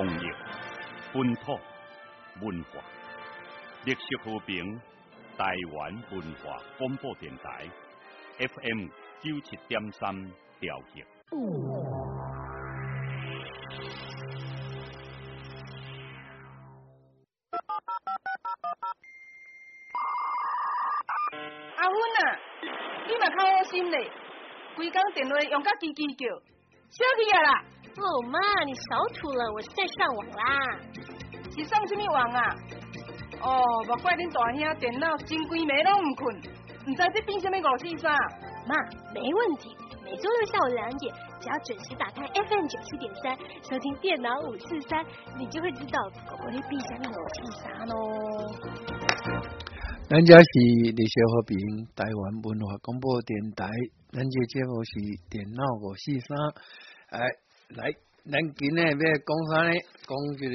公益、本土文化、历史和平，台湾文化广播电台 FM 九七点三调频。阿芬啊，你嘛较好心嘞，规工电话用甲叽叽叫，小气啊啦！哦妈，你少吐了，我是在上网啦。是上什么网啊？哦，莫怪恁大兄电脑真规暝拢毋困，毋知这变什么五四三。妈，没问题，每周六下午两点，只要准时打开 FM 九七点三，收听电脑五四三，你就会知道狗狗的变什么五四三喽。咱这是历史和平台湾文化广播电台，咱这节目是电脑五四三，哎，来，咱今日要讲啥呢？讲这个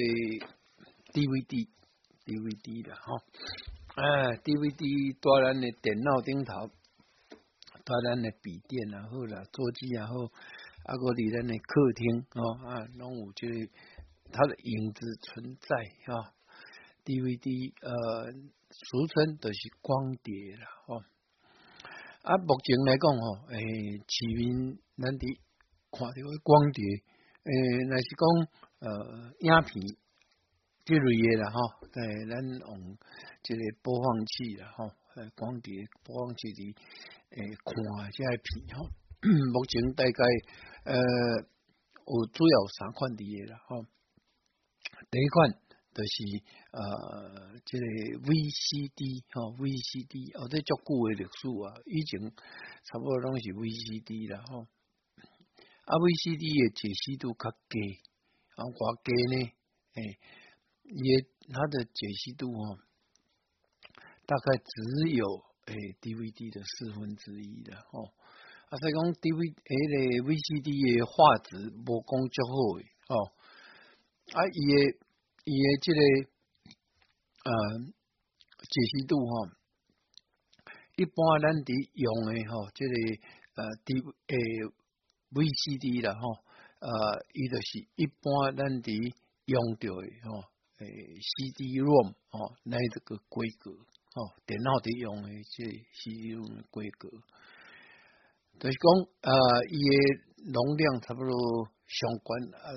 DVD，DVD 啦，吼，哎，DVD 在咱的电脑顶头，在咱的笔电也好啦，桌机也好，啊，个伫咱的客厅哦，啊，拢有这个它的影子存在啊。DVD 呃，俗称就是光碟啦，吼。啊，目前来讲吼，诶，市民咱伫看到的光碟，诶，若是讲呃影片这类的啦，吼，诶，咱用这个播放器啦，吼，诶，光碟播放器里诶看这片吼。目前大概呃有主要三款碟啦，吼，第一款。就是呃，这个 VCD 吼，VCD 哦，这足久的历史啊，以前差不多拢是 VCD 啦吼。啊，VCD 的解析度较低，啊，偌低呢？诶，也它的解析度哦，大概只有诶 DVD 的四分之一的吼。啊，所以讲 DVD 诶 VCD 的画质无讲足好诶吼。啊，伊诶。伊诶，即个呃解析度吼，一般咱伫用诶吼，即个呃 D 诶 VCD 啦吼，呃，伊就是一般咱伫用着诶吼，诶 CD-ROM 吼，那这个规格吼，电脑伫用诶这 CD-ROM 规格，就是讲呃，伊诶容量差不多相关呃，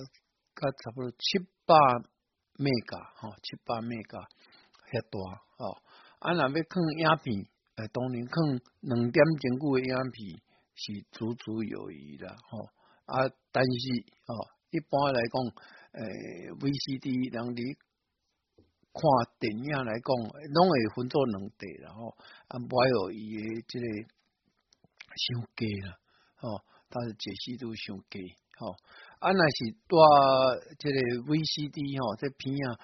甲差不多七百。mega 吼，七八 mega 遐大吼，啊，若要看影片，诶，当然看两点钟久诶影片是足足有余啦吼，啊，但是吼，一般来讲，诶，VCD 人哋看电影来讲，拢会分做两地啦吼，啊，无有伊诶即个伤低啦，吼，但是解析度伤低，吼。啊，若是带即个 VCD 吼，这片啊，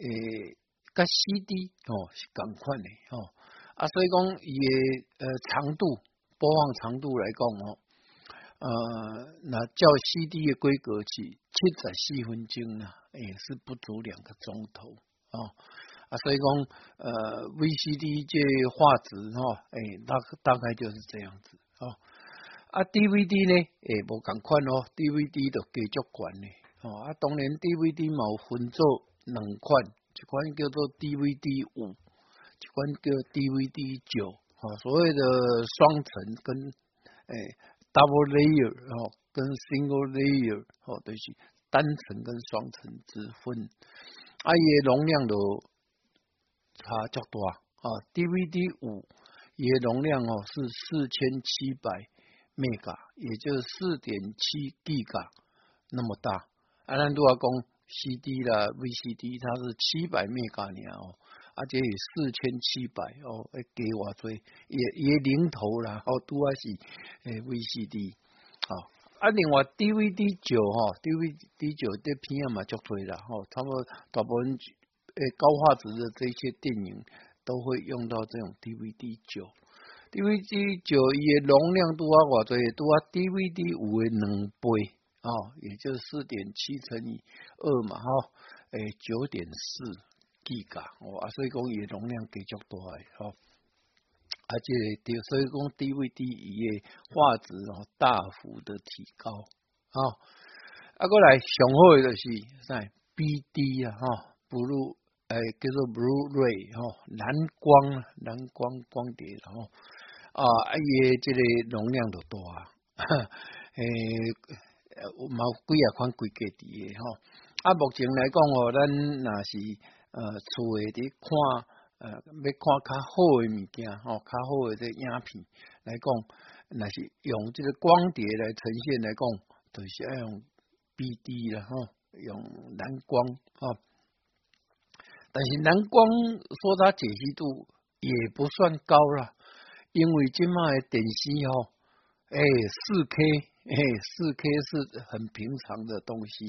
诶，甲 CD 吼是共款诶吼。啊，所以讲伊诶呃长度播放长度来讲吼，呃，那照 CD 诶规格是七十四分钟啦，诶是不足两个钟头哦。啊，所以讲呃 VCD 这画质吼，诶大大概就是这样子哦。啊，DVD 呢？诶，无共款哦，DVD 就继续悬呢。哦，啊，当然 DVD 嘛有分做两款，一款叫做 DVD 五，一款叫 DVD 九。哦，所谓的双层跟诶 double layer 哦，跟 single layer 哦，就是单层跟双层之分。啊，伊容量都差较大。啊，DVD 五伊容量哦是四千七百。mega，也就是四点七 G 嘎那么大。啊，咱都要讲 CD 啦，VCD 它是七百 mega 呢哦，而且四千七百哦，会给我做也也零头啦，哦，多还是诶 VCD。好，啊，另外 DVD 九哈，DVD 九这片也嘛就多啦，吼，差不多大部分诶高画质的这些电影都会用到这种 DVD 九。DVD 九伊的容量拄啊偌济，拄啊 DVD 五的两倍哦，也就是四点七乘以二嘛吼，诶九点四 G 噶哦，啊所以讲伊容量继续大诶吼，而且所以讲 DVD 伊诶画质哦大幅的提高哦，啊过来上好诶就是啥 BD 啊，哈，blue 诶叫做 blue ray 哈，蓝光蓝光光碟然后啊，伊即个容量都大，诶，有冇几啊款规格伫诶吼。啊，目前来讲哦，咱若是呃厝诶伫看呃要看较好诶物件吼，较好诶这影片来讲，若是用即个光碟来呈现来讲，就是要用 BD 啦吼，用蓝光吼。但是蓝光说它解析度也不算高啦。因为今麦电视吼，哎，四 K，哎，四 K 是很平常的东西。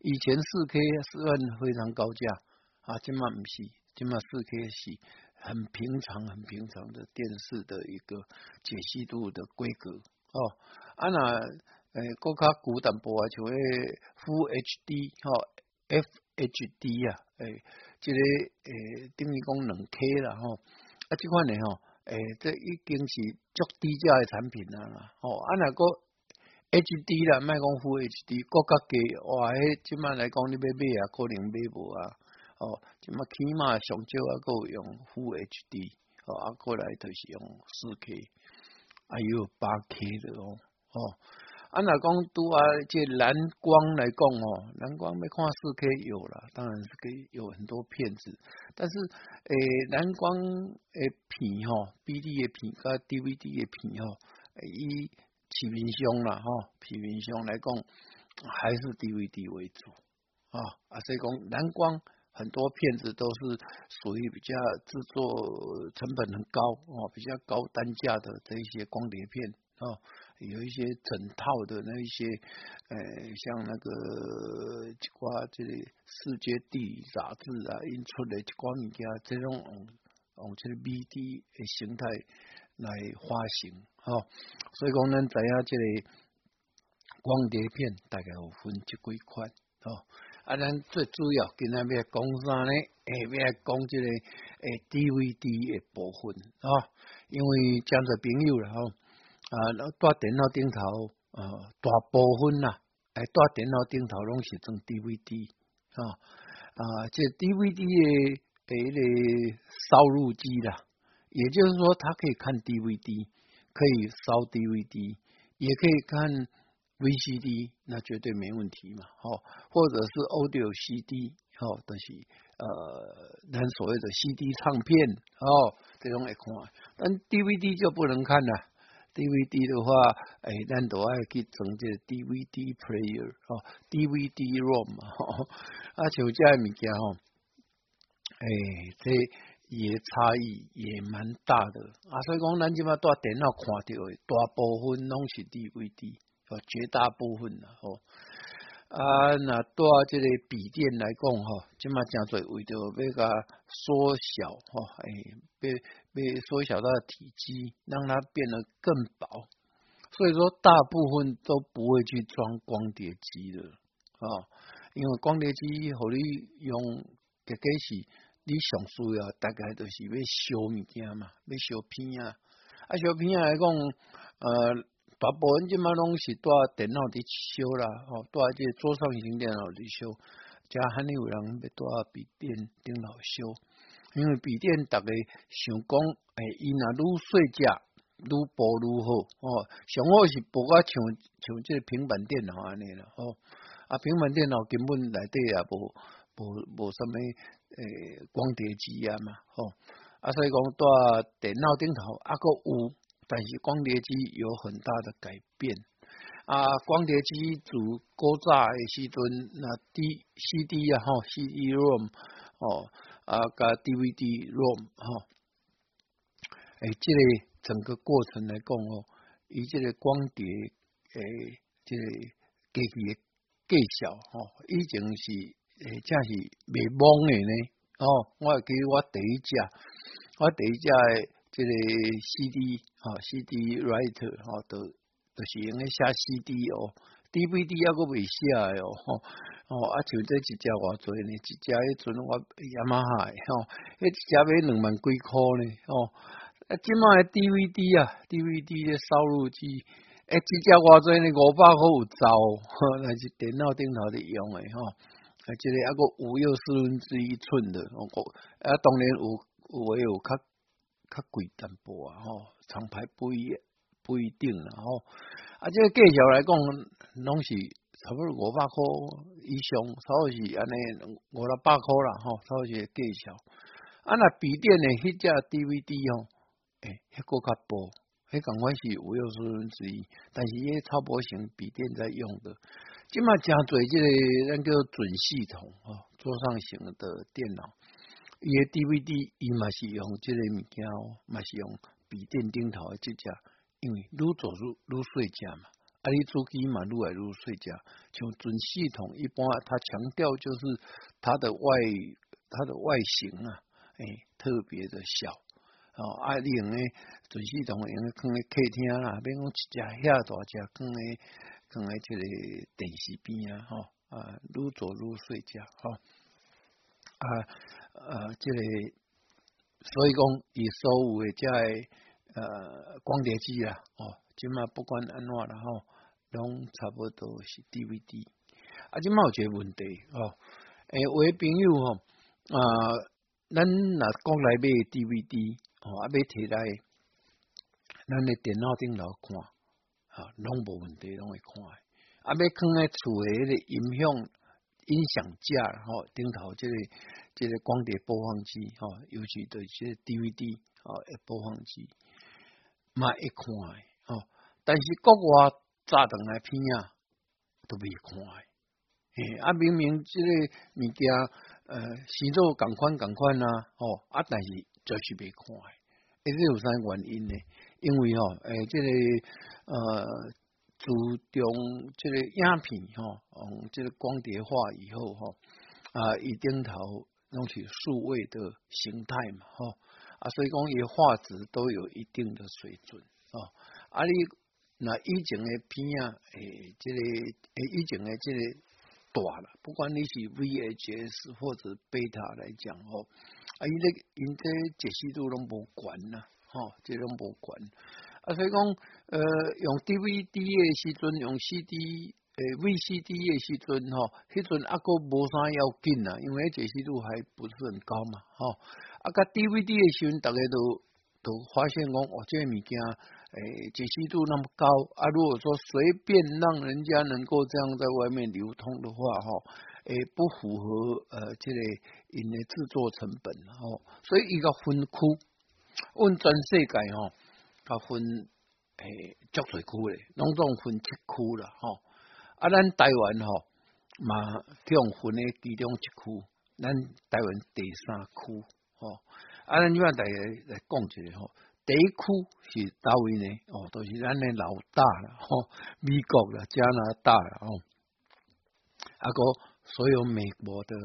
以前四 K 是很非常高价啊，今麦不是，今麦四 K 是很平常、很平常的电视的一个解析度的规格哦。啊那，诶，国较古淡薄啊，像诶 Full HD 吼，FHD 啊，诶，这个诶，等于讲两 K 啦吼，啊，这款呢吼。诶，这已经是足低价诶产品啦，哦，啊那个 H D 啦，卖讲负 H D，国家价哇，迄即摆来讲你要买啊，可能买无啊，哦，即摆起码上少啊，个用负 H D，哦，啊过来就是用四 K，还有八 K 的哦，哦。啊，那讲拄啊，这蓝光来讲哦，蓝光没看四 K 有了，当然是可以有很多片子，但是诶，蓝光诶片吼，BD 的片加 DVD 的片吼，以市面上啦吼，市面上来讲还是 DVD 为主啊啊，所以讲蓝光很多片子都是属于比较制作成本很高哦，比较高单价的这一些光碟片啊。有一些整套的那一些，呃，像那个一挂这个世界地理杂志啊，印出来一挂物件，这种用用这个 BD 的形态来发行，哈，所以讲咱知影这个光碟片大概有分这几款，哦，啊，咱最主要今仔要讲啥呢？诶，要讲这个诶 DVD 的部分，啊，因为讲做朋友了，吼。啊，带电脑顶头，呃，大部分呐，哎，带电脑顶头拢是装 DVD 啊，啊，这 DVD 的诶个烧录机啦，也就是说，它可以看 DVD，可以烧 DVD，也可以看 VCD，那绝对没问题嘛，哦，或者是 Audio CD，哦，都是呃，咱所谓的 CD 唱片，哦，这种来看，但 DVD 就不能看了。DVD 的话，诶，咱都爱去装这 DVD player 哦，DVD ROM 哦，啊，像这物件吼，诶，这也差异也蛮大的啊，所以讲咱即马带电脑看到的大部分拢是 DVD，哦，绝大部分啦，吼。啊，那带这个笔电来讲哈，即马真做为着要甲缩小哈，哎，被被缩小它的体积，让它变得更薄。所以说，大部分都不会去装光碟机的啊，因为光碟机互你用，个个是你上需要，大概都是要修物件嘛，要修片啊，啊，修片来讲，呃。大部分即马拢是带电脑伫修啦，吼，带即桌上型电脑伫修，加还有人要带笔电电脑修，因为笔电逐个想讲，诶，伊若愈细只愈薄愈好，哦，上好是薄啊像像即个平板电脑安尼啦，吼，啊，平板电脑根本内底也无无无啥物诶光碟机啊嘛，吼，啊，所以讲带电脑顶头啊个有。但是光碟机有很大的改变啊！光碟机主高炸的时阵，那 D C D 啊，吼 C D ROM 哦啊，加 D V D ROM 哈，诶，这个整个过程来讲哦，以这个光碟诶，这个机器的介绍吼，已经是诶，正是未懵的呢哦。我记我第一只，我第一只。这个 CD 哈，CD writer 哈，都都是用咧写 CD 哦，DVD 还个未写哦，哦，啊，像这一只偌济呢，一只迄阵我雅马哈吼，迄一只要两万几箍呢，哦，啊，今麦 DVD 啊，DVD 的烧录机，诶，一只偌济呢，五百箍有走，那是电脑顶头的用的吼，啊，即个啊个五又四分之一寸的，我啊当然有有有较较贵淡薄啊吼，厂牌不一不一定啦吼，啊即个价钱来讲，拢是差不多五百块以上，差不多是安尼五六百块啦吼，差不多是价钱。啊那笔电呢，迄只 DVD 吼，诶，迄个较薄。迄共款是五又四分之一，但是迄超薄型笔电在用的，即嘛真侪即个咱叫准系统哦，桌上型的电脑，伊个 DVD 伊嘛是用即个物件哦，嘛是用笔电顶头的即只，因为愈做愈愈细只嘛，啊你主机嘛愈来愈细只，像准系统一般，它强调就是它的外它的外形啊，诶，特别的小。哦，啊，你用诶，准系统用诶，放诶客厅啦，免讲一只遐大只，放诶，放诶，即个电视边啊，吼，啊，愈做愈细只，吼，啊，呃，即个，所以讲，伊所有诶，即个呃，光碟机啊，哦，即嘛不管安怎啦，吼，拢差不多是 DVD，啊，即嘛有一个问题，吼，诶，有诶朋友吼，啊，咱若国内买 DVD。哦，啊，要摕来咱诶电脑顶头看，啊，拢无问题，拢会看。啊，要放喺厝诶迄个音响音响架，吼，顶头即个即个光碟播放机，吼，尤其对即个 DVD，哦，播放机，嘛会看诶，吼。但是国外炸断来片啊，都未看诶。嘿，啊，明明即个物件，呃，是做共款共款啊，吼，啊，但是就是未看诶。这有啥原因呢？因为吼，诶，这个呃，注重这个影片吼，嗯，这个光碟化以后吼，啊，一顶头弄起数位的形态嘛，吼，啊，所以讲伊画质都有一定的水准哦。啊，你那以前的片啊，诶，这个诶，以前的这个大了，不管你是 VHS 或者贝塔来讲吼。啊，因这因这解析度拢无管呐，吼，这拢无管。啊，所以讲，呃，用 DVD 的时阵，用 CD，诶，VCD 的时阵，吼，迄阵啊个无啥要紧呐，因为解析度还不是很高嘛，吼。啊，甲 DVD 的时阵，大家都都发现讲，哦，这物件，诶，解析度那么高，啊，如果说随便让人家能够这样在外面流通的话，吼。诶，不符合呃，这个因的制作成本吼，所以伊个分区，问全世界吼，它分诶足侪区咧，拢总分七区啦吼。啊，咱台湾吼嘛，用分诶其中一区，咱台湾第三区吼。啊，咱即摆大家来讲一下吼，第一区是倒位呢？哦，都是咱诶老大啦吼，美国啦、加拿大啦吼，啊个。所有美国的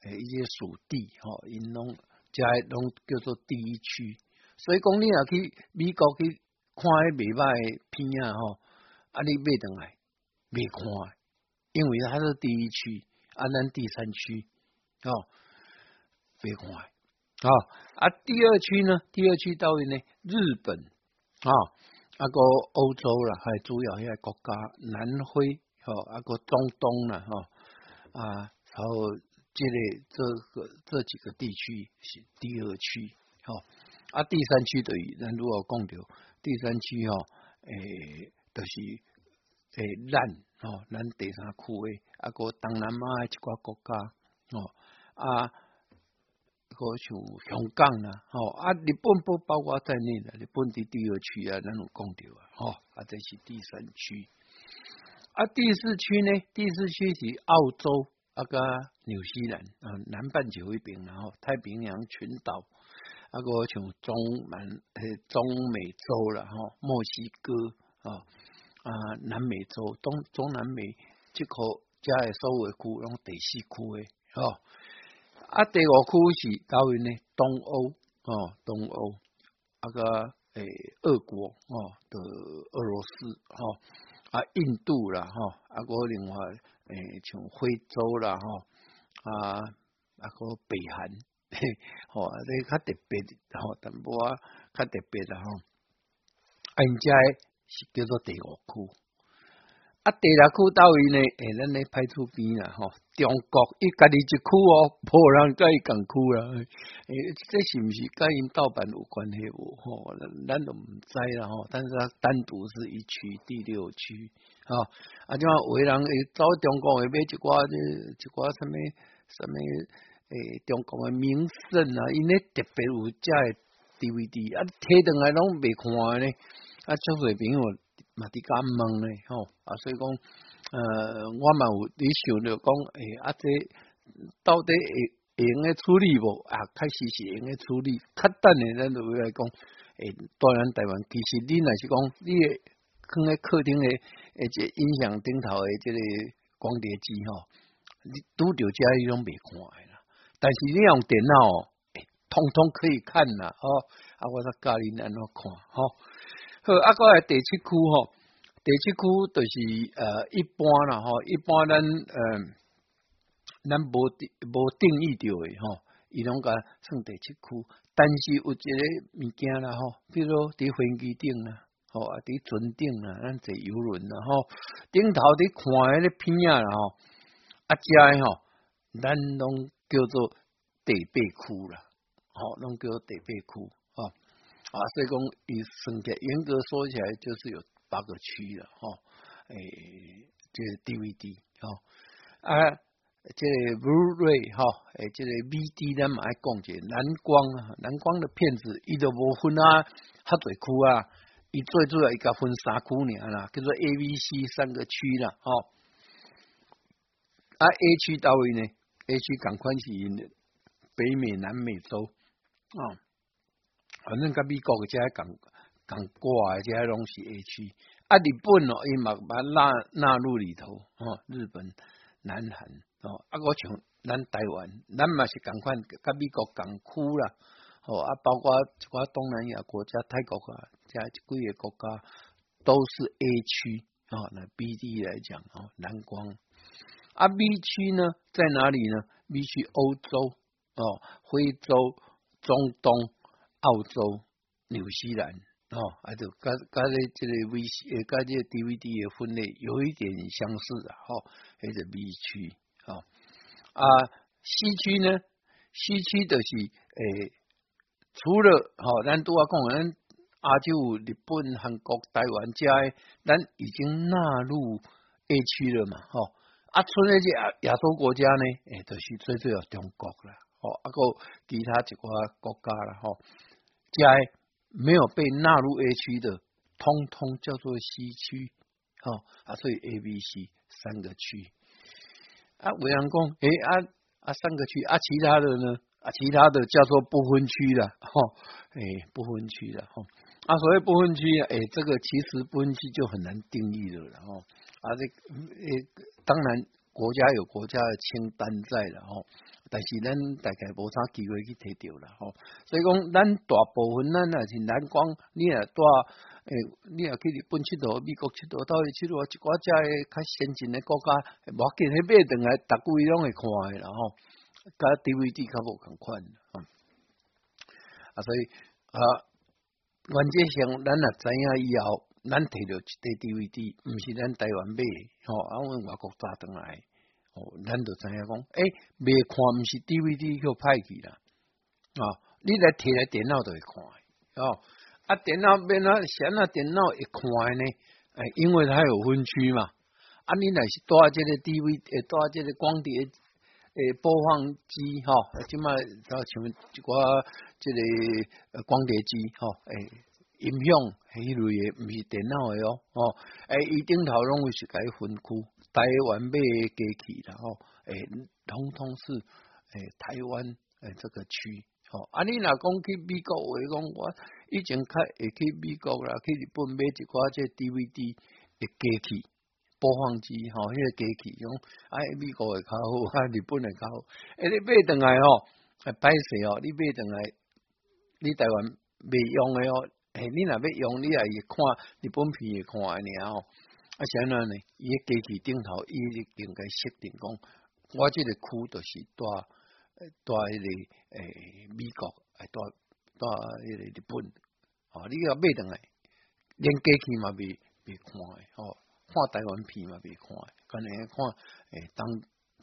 诶一些属地吼，因拢加拢叫做第一区，所以讲你若去美国去看迄未歹片啊吼，啊你买倒来未看，因为它是第一区，啊咱第三区哦，未看啊啊第二区呢？第二区到位呢？日本啊，啊个欧洲啦，还主要遐国家，南非吼，啊个中东啦吼。啊，然后这类这个这几个地区是第二区，哈啊第三区等于咱如果讲到第三区哦，诶，就是诶南哦，咱第三区诶，啊个东南亚一寡国家哦，啊个像香港啦，吼啊日本不包括在内的，日本的第二区啊，咱有讲到啊，吼啊这是第三区。啊，第四区呢？第四区是澳洲啊，个纽西兰啊，南半球一边，然后太平洋群岛，啊个像中南诶中美洲了哈，墨西哥啊啊南美洲东中南美这个加诶所有区，拢第四区诶，哦啊第五区是高位呢？东欧哦，东欧啊个诶俄国哦的俄罗斯哈。啊，印度啦，吼，啊个另外诶，像非洲啦，吼，啊，啊个北韩，吼，啊这较特别，吼，淡薄啊较特别啦，吼，啊，因遮是叫做第五区，啊，第六区到位呢？诶，咱咧派出边啦，吼，中国伊家己一区哦，无人甲伊共区啦。诶，这是毋是甲因盗版有关系无？吼，咱都毋知啦吼。但是它单独是一区第六区，吼，啊，即话有人会走中国会买一寡这一寡什么什么诶，中国诶名胜啊，因咧特别有遮诶 DVD 啊，摕倒来拢未看咧，啊，足侪朋友。嘛伫甲问咧吼，啊，所以讲，呃，我嘛有伫想着讲，诶，啊，这到底会会用诶处理无？啊，开始是用诶处理，较等诶，咱就来讲，诶，当然台湾其实你若是讲，你放喺客厅诶，诶，即音响顶头诶，即个光碟机吼，你拄着遮你拢未看诶。但是你用电脑，诶，通通可以看啦，吼，啊，我再教你安怎看，吼。好，啊，个来第七区吼，第七区就是呃一般啦吼，一般咱呃咱无无定义着诶吼，伊拢甲算第七区，但是有一个物件啦吼，比如伫飞机顶啦，吼啊伫船顶啦，咱坐游轮啦吼，顶头伫看迄个片啊啦吼，啊遮吼，咱拢叫做第八区啦，吼，拢叫第八区。啊啊，所以讲，以算起严格说起来，就是有八个区了，哈，诶，这 DVD 哈，啊，这 Blu-ray 哈，诶，这个 VD 咱嘛爱讲者蓝光啊，蓝光的片子，伊都无分啊，较侪区啊，伊最主要伊甲分三区尔啦，叫做 A、B、C 三个区啦，哈，啊 A 区到位呢？？A 区赶快是北美、南美洲啊。反正甲美国个遮共共挂个遮拢是 A 区，啊日本哦，伊嘛把纳纳入里头哦，日本、南韩哦，啊我像咱台湾，咱嘛是共款甲美国港区啦，哦啊包括一寡东南亚国家泰国啊，遮几个国家都是 A 区哦，那 B D 来讲哦，蓝光啊 B 区呢在哪里呢？B 区欧洲哦，非洲、中东。澳洲、纽西兰，哦，啊，就跟跟咧这个 V C，呃，跟这个 D V D 的分类有一点相似啊，吼，迄个 B 区，哦，啊，C 区呢？C 区就是诶，除了吼，咱拄啊讲，咱亚洲、日本、韩国、台湾遮诶，咱已经纳入 A 区了嘛，吼，啊，剩诶些亚洲国家呢，诶，就是最主要中国啦，吼，啊个其他一寡国家啦，吼。加没有被纳入 A 区的，通通叫做 C 区，哦啊，所以 A、B、C 三个区啊。伟阳公，诶啊啊三个区啊，其他的呢啊，其他的叫做不分区的，哈，诶不分区的，哈啊，所谓不分区，诶这个其实不分区就很难定义了，然后啊这诶当然国家有国家的清单在了吼。但是咱大概无啥机会去摕到啦，吼，所以讲咱大部分咱也是蓝光，你也带诶，你也去日本佚佗，美国佚佗，到去佚佗一寡遮诶较先进诶国家，无紧迄买倒来，逐个位拢会看诶啦，吼，甲 DVD 较无共款，啊，所以啊，原则上咱也知影以后，咱摕到一块 DVD，毋是咱台湾买，吼，啊，阮外国带倒来。哦，咱就知影讲，诶，未看毋是 DVD 叫歹去啦，啊，你来摕来电脑就会看，哦，啊，电脑变啊，先啊，电脑会看呢，诶，因为它有分区嘛，啊，你若是带即个 DVD，诶，带即个光碟，诶，播放机，吼，即卖像一寡这个光碟机，吼，诶，音响迄类诶，毋是电脑诶哦，哦，诶，伊顶头拢会是改分区。台湾买机器然后诶，通通是诶台湾诶这个区，吼啊你若讲去美国话讲，我以前开会去美国啦，去日本买一寡这 DVD 诶机器播放机，吼迄个机器用，啊美国会较好，啊日本会较好，诶你买倒来吼，歹势哦，你买倒来，你台湾未用诶哦，诶你若要用，你也会看日本片会看尔哦。啊，啥呢？呢，伊个机器顶头伊应该设定讲，我即个区就是带带迄个诶美国，诶带带迄个日本，哦，你要买倒来，连机器嘛未未看诶，哦，看台湾片嘛，未看，可能看诶当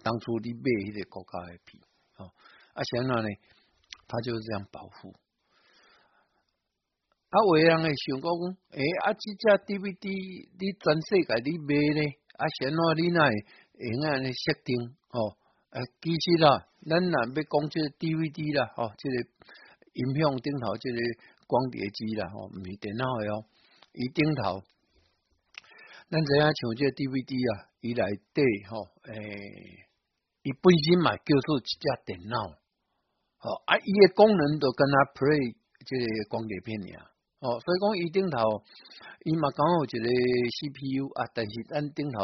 当初你买迄个国家诶片，哦，啊，现在呢，他就是这样保护。啊，有诶人会想讲，诶，啊，即只 DVD 你全世界你买呢？啊，现在你那会用安尼设定，哦，啊，其实啦，咱若要讲即个 DVD 啦，哦，即个音响顶头即个光碟机啦，哦，毋是电脑诶哦，伊顶头，咱知影像即个 DVD 啊，伊内底吼，诶，伊本身嘛叫做一只电脑，哦，啊，伊诶功能都跟他 play 即个光碟片尔。哦，所以讲伊顶头，伊嘛刚好一个 CPU 啊，但是咱顶头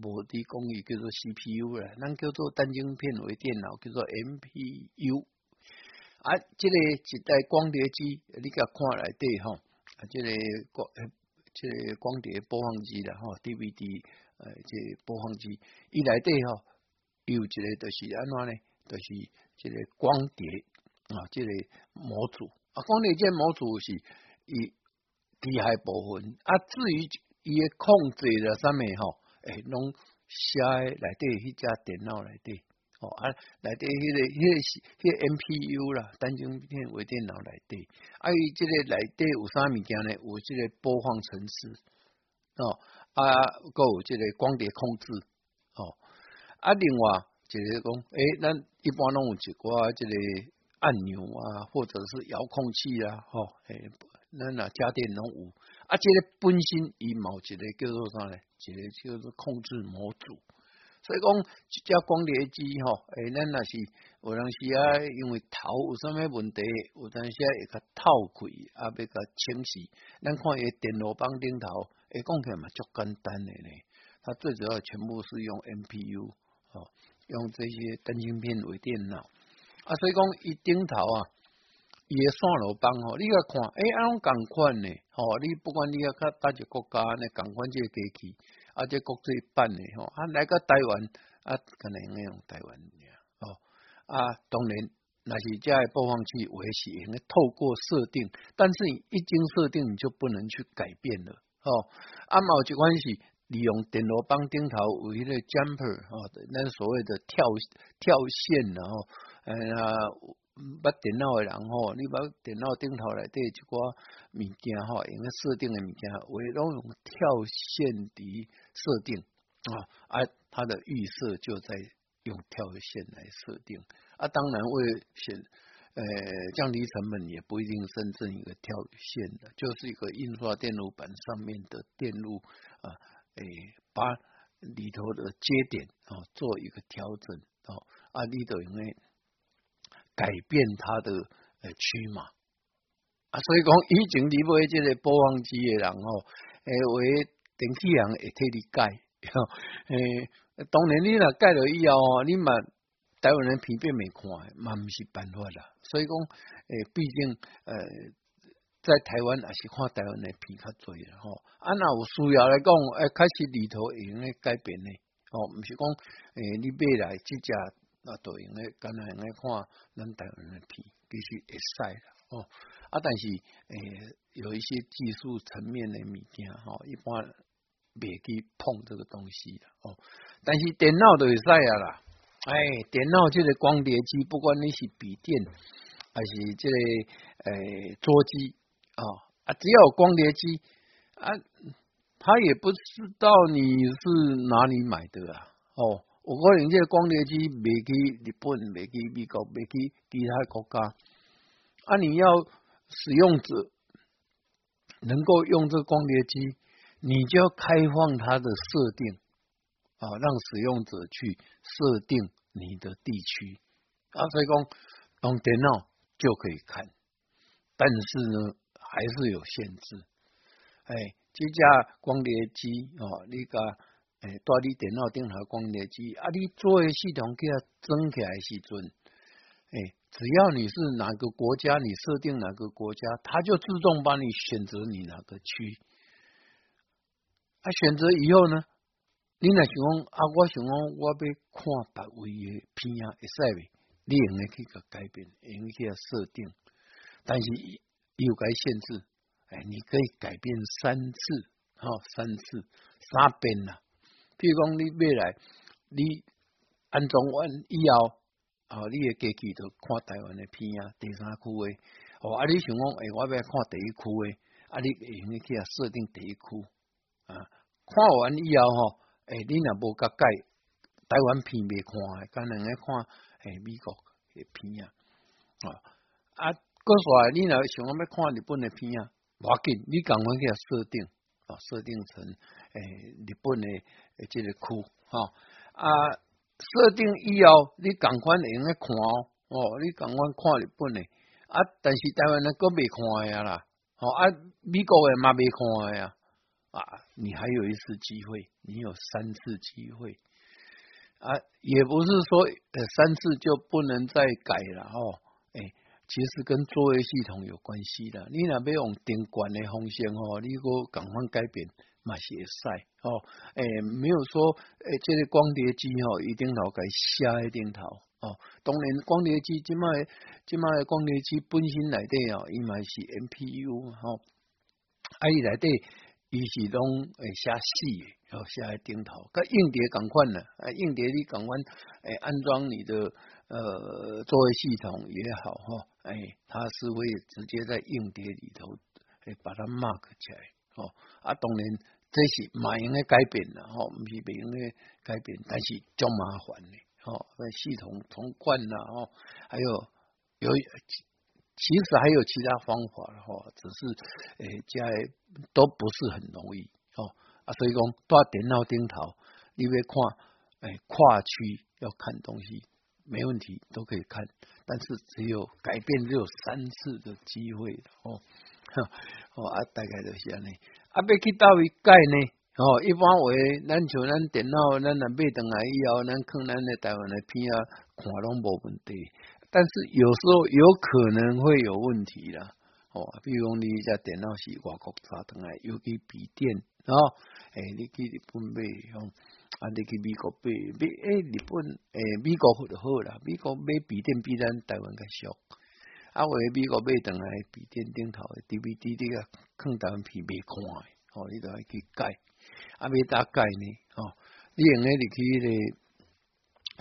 无伫讲伊叫做 CPU 啦，咱叫做单晶片为电脑，叫做 MPU。啊，即个一台光碟机，你甲看内底吼，啊，即个光，即个光碟播放机啦，吼，DVD，呃，即播放机，伊内底吼，伊有一个就是安怎呢？就是即个光碟啊，即个模组啊，光碟这模组是。伊机械部分啊，至于伊诶控制了啥物吼，诶，拢写诶内底迄只电脑内底，哦啊，内底迄个迄个是迄个 MPU 啦，单晶片微电脑内底，啊，伊即个内底有啥物件呢？有即个播放程式，哦啊，够有即个光碟控制，哦啊，另外就是讲，诶，咱一般拢有一寡即个按钮啊，或者是遥控器啊，吼，诶。咱那家电拢有，啊，这个本身伊某一个叫做啥咧？一个叫做控制模组。所以讲，一只光碟机吼，诶，咱若是有当时啊，因为头有啥物问题，有当时啊会较透开，啊，要较清晰。咱看伊电脑板顶头，诶，讲起来嘛足简单诶呢。它最主要全部是用 MPU，哦，用这些单芯片为电脑。啊，所以讲伊顶头啊。伊诶线路板吼，你甲看，诶，安种共款呢？吼，你不管你要较大只国家呢，共款即个机器，啊，即国际版诶吼，啊，来个台湾，啊，可能用台湾尔，吼，啊，当然，那是遮诶播放器，有诶是用透过设定，但是你一经设定，你就不能去改变了，吼，啊，某一款是利用电脑板顶头有迄个 jumper，吼，那所谓的跳跳线，然后，哎呀。捌电脑诶人吼，你捌电脑顶头内底一寡物件吼，用个设定诶物件，为拢用跳线伫设定啊，啊，它的预设就在用跳线来设定啊。当然为显呃降低成本，也不一定真正一个跳线的，就是一个印刷电路板上面的电路啊，诶，把里头的接点啊做一个调整哦，啊，你都用诶。改变它的呃区码啊，所以讲以前你买这个播放机的人吼，诶，为电器人会替你改，诶，当然你若改了以后，你嘛台湾人片变没看，嘛毋是办法啦。所以讲，诶，毕竟呃，在台湾也是看台湾的片较多啦吼。啊，那有需要来讲，诶，开始里头会用咧改变呢，哦，毋是讲诶，你买来即只。啊，都用咧，敢若用咧看咱台湾的片，必须会使啦，哦。啊，但是诶，有一些技术层面的物件，吼，一般别去碰这个东西啦，哦。但是电脑都会使啊啦，哎，电脑这个光碟机，不管你是笔电还是这个诶桌机啊，啊，只要光碟机啊，他也不知道你是哪里买的啊，哦。有可能这个光碟机卖去日本，卖去美国，卖去其他国家。啊，你要使用者能够用这光碟机，你就要开放它的设定啊，让使用者去设定你的地区啊。所以讲用电脑就可以看，但是呢，还是有限制。哎，这架光碟机哦，你个。诶，带你电脑顶头光碟机，啊，你作业系统给它装起来时阵，诶，只要你是哪个国家，你设定哪个国家，它就自动帮你选择你哪个区。啊，选择以后呢，你若想讲啊，我想讲我要看别位的片啊，会使未？你用来去个改变，用去设定，但是有该限制，诶，你可以改变三次。哦，三次三遍啦。比如讲你未来你安装完以后，哦，你诶家己就看台湾的片啊，第三区的，哦，啊，你想讲诶，我要看第一区的，啊，你会用去啊设定第一区啊，看完以后吼，诶，你若无甲改台湾片未看诶，干能爱看诶美国诶片啊，啊，啊，个说你若想讲要看日本诶片啊，无要紧，你赶快去啊设定啊，设定成诶日本的诶即个区吼。啊。设定以后，你赶快用来看哦，哦，你赶快看日本的。啊，但是台湾人搁未看呀啦，哦啊，美国的嘛未看呀，啊，你还有一次机会，你有三次机会。啊，也不是说呃三次就不能再改了哦，其实跟作业系统有关系的，你若要用电管的方向哦，你搁赶快改变。嘛是会使哦，诶，没有说诶，这个光碟机吼，一定头该下一顶头哦。当然，光碟机即卖即卖光碟机本身内底哦，伊嘛是 M P U 吼，啊伊内底伊是拢诶写死哦，下一顶头，甲硬碟共款呢，啊硬碟你共款诶安装你的呃作为系统也好哈，诶，它是会直接在硬碟里头诶把它 mark 起来哦，啊当然。这是蛮用的改变啦，吼，唔是袂用的改变，但是较麻烦的，吼，系统重灌啦，吼，还有有其实还有其他方法的，吼，只是诶，加都不是很容易，吼啊，所以讲挂电脑顶头，你要看诶跨区要看东西没问题，都可以看，但是只有改变只有三次的机会，哦，哦啊，大概就是安尼。啊，要去到位改呢？哦，一般话，咱像咱电脑，咱若买登来以后，咱看咱的台湾的片啊，看拢无问题。但是有时候有可能会有问题啦。哦，比如讲你只电脑是外国查登来，尤其笔电哦，诶，你去日本买，哦，啊，你去美国买，买诶，日本诶，美国好就好啦。美国买笔电比咱台湾较俗。啊，为美国买登来笔电顶头的 DVD，你个看台湾片未看诶，哦，你都要去改，啊，未大改呢，哦，你用诶入去咧，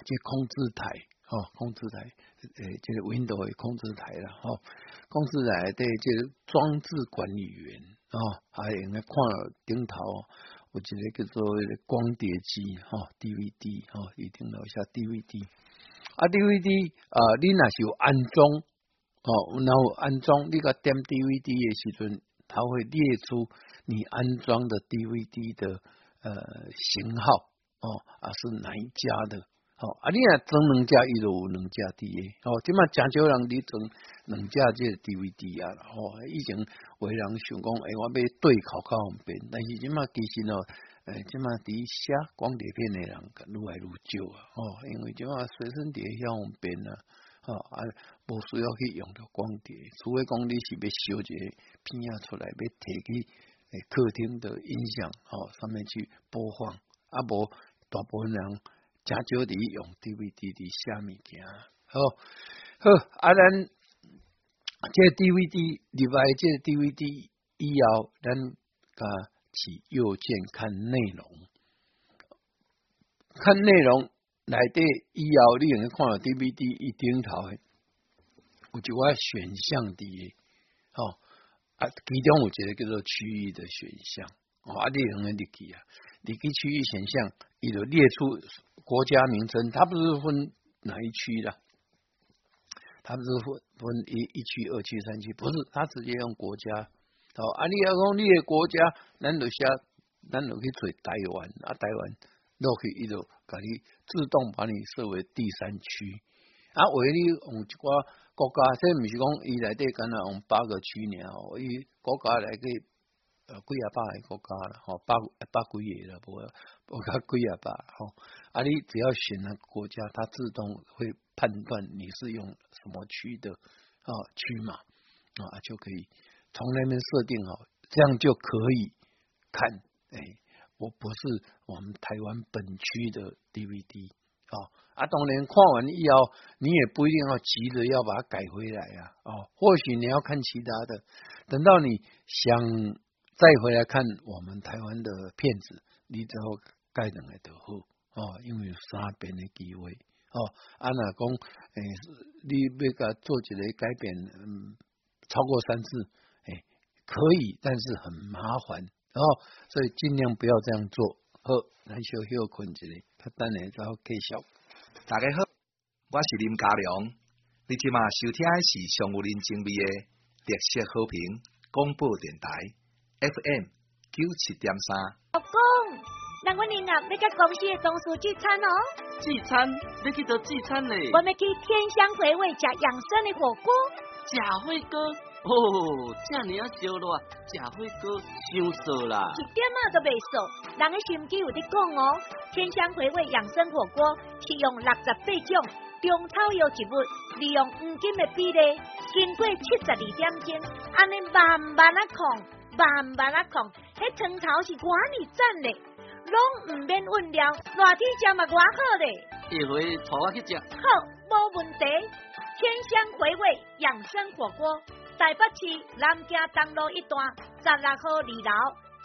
即控制台，哦，控制台，诶，即个 Windows 的控制台啦，吼，控制台的即个装置管理员，哦，还用来看顶头，有一个叫做光碟机，吼，DVD，吼，一定留下 DVD，啊，DVD，啊，你若是有安装。哦，然后安装那个点 DVD 的时阵，它会列出你安装的 DVD 的呃型号哦，啊是哪一家的？哦，啊你啊装两家，伊就有两家 D A 哦，即嘛诚少人伫装两家这 DVD 啊，哦，以前为人想讲，诶，我要对考较方便，但是即嘛其实哦，诶，即嘛伫写光碟片诶人愈来愈少啊，哦，因为即嘛随身碟较方便啊。哦啊，无需要去用到光碟，除非讲你是要修一个片啊出来，要摕去诶客厅的音响哦上面去播放，啊无大部分人真少伫用 DVD 伫写物件，好，好啊咱这 DVD 入来这 DVD 以后，咱甲起右键看内容，看内容。内底以后，你用去看 DVD 一顶头诶，有一寡选项伫诶，吼啊，其中有一个叫做区域的选项，哦，啊，你用个入去啊，入去区域选项，伊就列出国家名称，它不是分哪一区的，它不是分分一一区、二区、三区，不是，它直接用国家，哦，啊，你要讲你的国家，咱就写，咱就去做台湾，啊，台湾落去伊就。甲你自动把你设为第三区，啊，为你用一寡国家，这毋是讲伊内底敢若用八个区尔，伊国家来个呃几啊百个国家啦，吼，百百几个啦，无 无甲几啊百吼，啊，你只要选了国家，它自动会判断你是用什么区的啊区码啊，就可以从那边设定好，这样就可以看，哎。我不是我们台湾本区的 DVD 哦，啊，当然看完以后，你也不一定要急着要把它改回来呀，哦，或许你要看其他的，等到你想再回来看我们台湾的片子，你之后改两个就好哦，因为有三变的机会哦。啊，那讲诶，你要甲做一个改变，嗯，超过三次，诶，可以，但是很麻烦哦，所以尽量不要这样做。好，来小休困一下，他等下再继续。大家好，我是林家良，你即马收听的是上有人情味的绿色和平广播电台 FM 九七点三。老公，那我年啊要甲公司的同事聚餐哦。聚餐？要去倒聚餐呢？我们去天香回味食养生的火锅。食火锅，哦，这尔啊烧热，贾辉哥伤涩啦。一点啊都未涩，人的心机有伫讲哦。天香回味养生火锅是用六十八种中草药植物，利用黄金的比例，经过七十二点钟，安尼慢慢啊控，慢慢啊控，迄汤头是偌尼赞嘞，拢唔免温料，热天食嘛偌好嘞。一回带我去食。好，无问题。天香回味养生火锅，台北市南京东路一段十六号二楼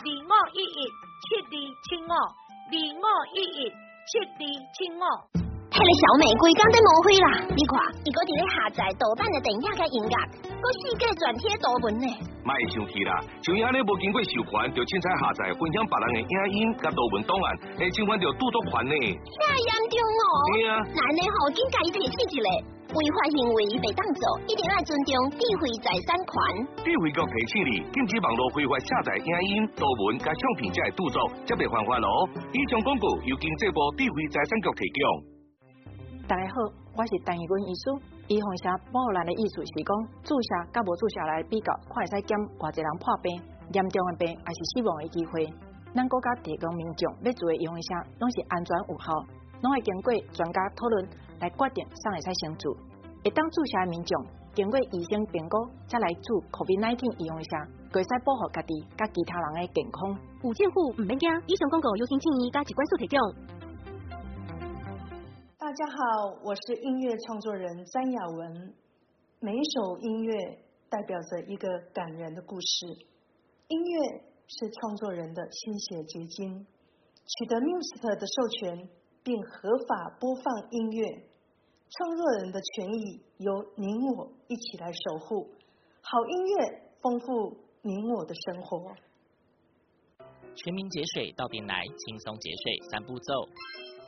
二五一一七二七五二五一一七二七五。迄个小美规工在误会啦！你看，伊搁伫咧下载盗版的电影甲音乐，搁世界转贴图文呢。卖生气啦！像伊安尼无经过授权，就凊彩下载分享别人的影音甲图文档案，会侵犯着著作权呢。太严重哦！对啊，咱呢吼，警戒伊提起一下违法行为被当做，一定要尊重智慧财产权。智慧局提醒你，禁止网络非法下载影音、图文甲相片才会著作，则袂犯法咯。以上广告由经济部智慧财产局提供。大家好，我是陈义军医师。预防下保护咱的意思是讲，注射甲无注射来比较，看会使减偌济人破病，严重的病还是死亡的机会。咱国家提供民众要做的用一下，拢是安全有效，拢会经过专家讨论来决定上会使先做。一旦注射的民众经过医生评估，再来做 COVID-19 用一下，可以使保护家己甲其他人的健康。有健护唔免惊，以上广告由请建议加机关所提供。大家好，我是音乐创作人詹雅文。每一首音乐代表着一个感人的故事。音乐是创作人的心血结晶。取得 Music 的授权并合法播放音乐，创作人的权益由您我一起来守护。好音乐丰富您我的生活。全民节水到店来，轻松节水三步骤。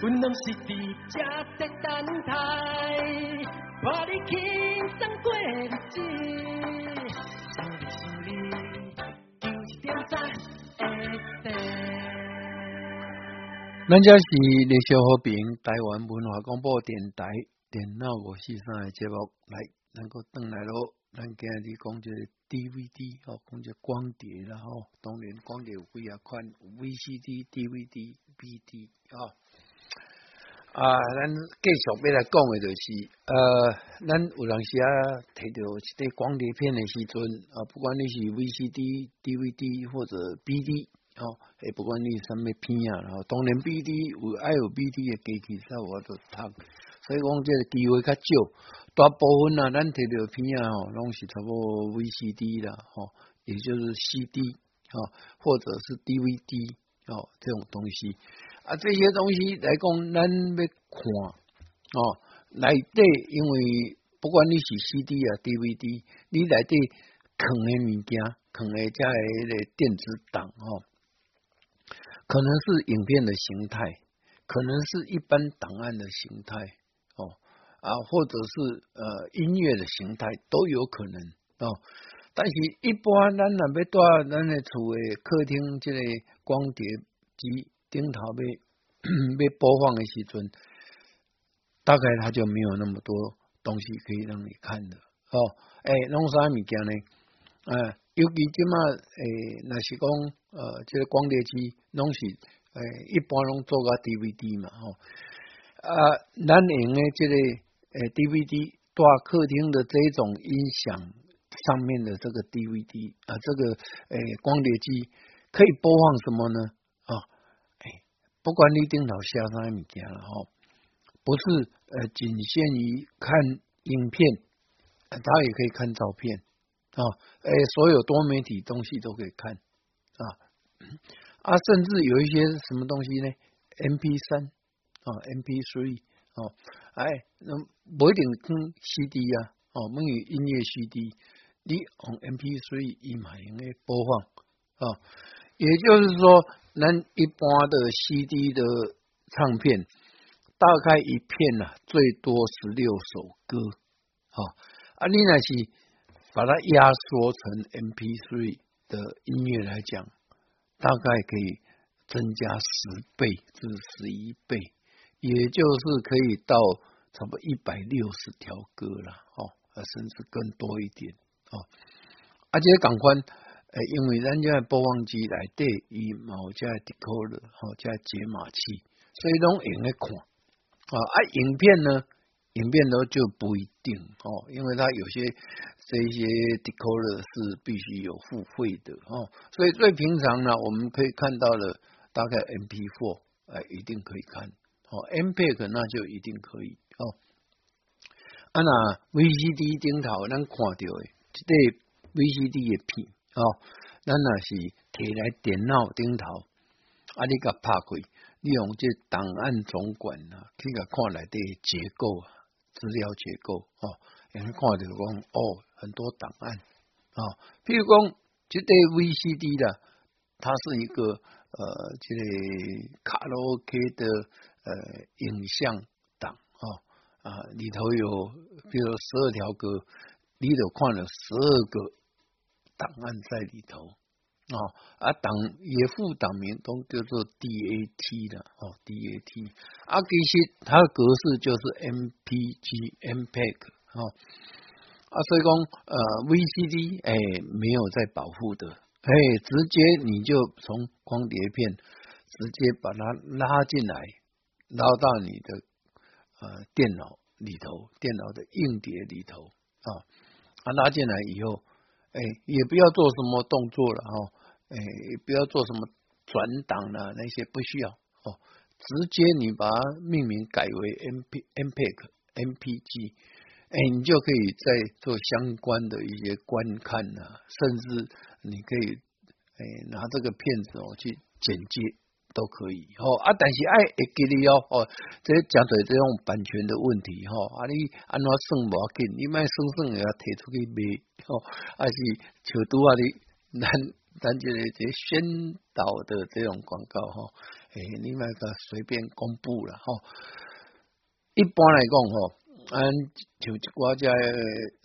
阮拢是伫这在等待，看你轻松过日子，想你想你，就一点赞会得。咱这是历史和平台湾文化广播电台电脑五四三的节目，来能够登来咯。咱今日讲这 DVD 哦，讲这光碟然后当然光碟有几啊款，VCD、DVD、BD 啊。啊，咱继续要来讲的，就是呃，咱有当时啊，摕到一个光碟片的时阵啊，不管你是 VCD、DVD 或者 BD 哦，诶，不管你什么片啊，然后当然 BD 有爱有 BD 的机器才有法度读，所以讲这个机会较少，大部分啊，咱摕到片啊，吼，拢是差不多 VCD 啦，吼，也就是 CD 哦，或者是 DVD 哦，这种东西。啊，这些东西来讲，咱要看哦，内底因为不管你是 CD 啊、DVD，你内底藏的物件，藏的这个电子档哦，可能是影片的形态，可能是一般档案的形态哦，啊，或者是呃音乐的形态都有可能哦。但是，一般咱若要带咱的厝的客厅这个光碟机。顶头要 要播放的时阵，大概他就没有那么多东西可以让你看的哦。诶，弄啥物件呢？呃，尤其即马诶，那是讲呃，这个光碟机拢是诶，一般拢做个 DVD 嘛，吼。啊，咱用诶这个诶 DVD 大客厅的这种音响上面的这个 DVD 啊，这个诶光碟机可以播放什么呢？不管你电脑下啥物件了吼，不是呃仅限于看影片，它也可以看照片啊，诶，所有多媒体东西都可以看啊啊，甚至有一些什么东西呢？MP 三。啊，M P three 哦，哎，那不一定跟 C D 啊，哦，问于音乐 C D，你用 M P three 一买用的播放啊，也就是说，咱一般的 C D 的唱片，大概一片呐，最多十六首歌，好，啊，你那是把它压缩成 M P three 的音乐来讲，大概可以增加十倍至十一倍。也就是可以到差不多一百六十条歌了，哦，甚至更多一点，哦，而且港官，诶，因为人家播放机来对以某加 decoder，好加解码器，所以拢用来看，啊，啊，影片呢，影片呢就不一定，哦，因为它有些这些 decoder 是必须有付费的，哦，所以最平常呢，我们可以看到了大概 MP4，哎，一定可以看。哦，M P E G 那就一定可以哦。啊那 V C D 顶头咱看到的，这个 V C D 的片哦，咱那是摕来电脑顶头，啊你甲拍开，你用这档案总管啊，去甲看来的结构啊，资料结构哦，你看到讲哦，很多档案啊，譬如讲这个 V C D 的，它是一个呃，这个卡拉 OK 的。呃，影像档啊啊，里头有比如十二条歌，里头看了十二个档案在里头。啊啊，档也附档名都叫做 DAT 的哦，DAT 啊，其实它的格式就是 MPG、MPEG 啊啊，所以讲呃，VCD 哎没有在保护的，哎，直接你就从光碟片直接把它拉进来。拉到你的呃电脑里头，电脑的硬碟里头啊，啊拉进来以后，哎也不要做什么动作了哈，哎不要做什么转档了那些不需要哦，直接你把它命名改为 M P M P G M P G，哎你就可以在做相关的一些观看啊，甚至你可以哎拿这个片子哦去剪接。都可以吼啊，但是爱会记你哦哦，这讲对这种版权的问题吼啊，你安怎算无要紧，你卖算算也要提出去卖吼，还是像拄啊你咱咱这个这宣导的这种广告吼，诶，你卖个随便公布了吼。一般来讲吼，按像一寡家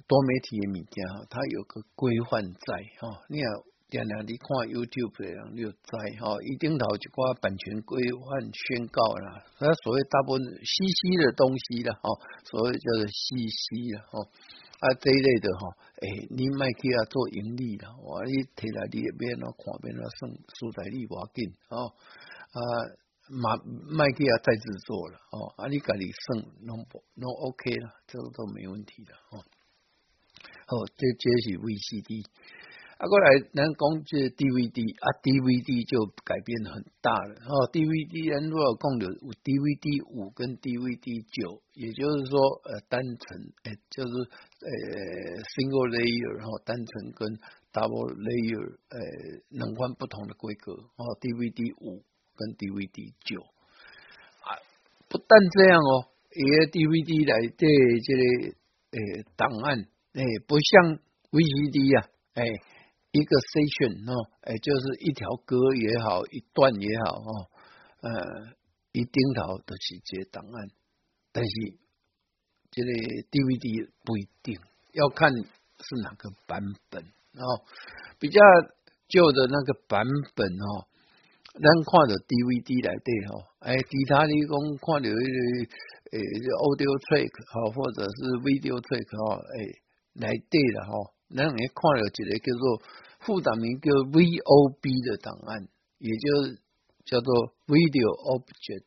多媒体的物件吼，它有个规范在吼，你要。点了，你看 YouTube 的人就知吼，一顶头一寡版权规范宣告啦，那所谓大部分 CC 的东西啦，吼，所谓叫做 CC 啦，吼，啊这一类的吼，诶，你卖去啊做盈利啦，我你摕来你也免那看免那算素材利无紧，哦，啊，卖卖去啊再制作了，哦，啊你家己算拢拢 OK 啦，这个都没问题的，哦，好，这这是 VCD。啊，过来，咱讲这 DVD 啊，DVD 就改变很大了。哦，DVD 人如果讲的有 DVD 五跟 DVD 九，也就是说，呃，单层，诶，就是呃，single layer，然后单层跟 double layer，呃，能换不同的规格。哦，DVD 五跟 DVD 九，啊，不但这样哦，也 DVD 来对这个诶档案，诶，不像 VCD 呀，诶。一个 section 哦，哎，就是一条歌也好，一段也好哦，呃，一顶头都是这档案，但是这个 DVD 不一定要看是哪个版本哦，比较旧的那个版本哦，咱看着 DVD 来对哦，哎，其他的讲看着一个呃 audio track 哈，或者是 video track 哈，哎，来对了哈，咱也看了一个叫做。副档名叫 VOB 的档案，也就是叫做 video object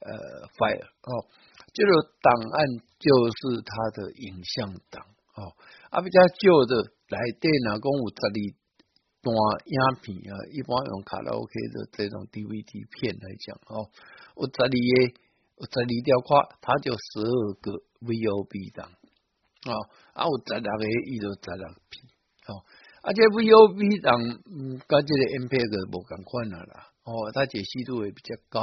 呃 file 哦，这个档案就是它的影像档哦，啊比较旧的来电脑，共有十二段影片啊，一般用卡拉 OK 的这种 DVD 片来讲哦，有十二个。有十二条块，它就十二个 VOB 档哦，啊，有十六个，伊就十六 P 哦，啊，这 VOB 档嗯，跟这个 MPEG 无共款了啦，哦，它解析度也比较高，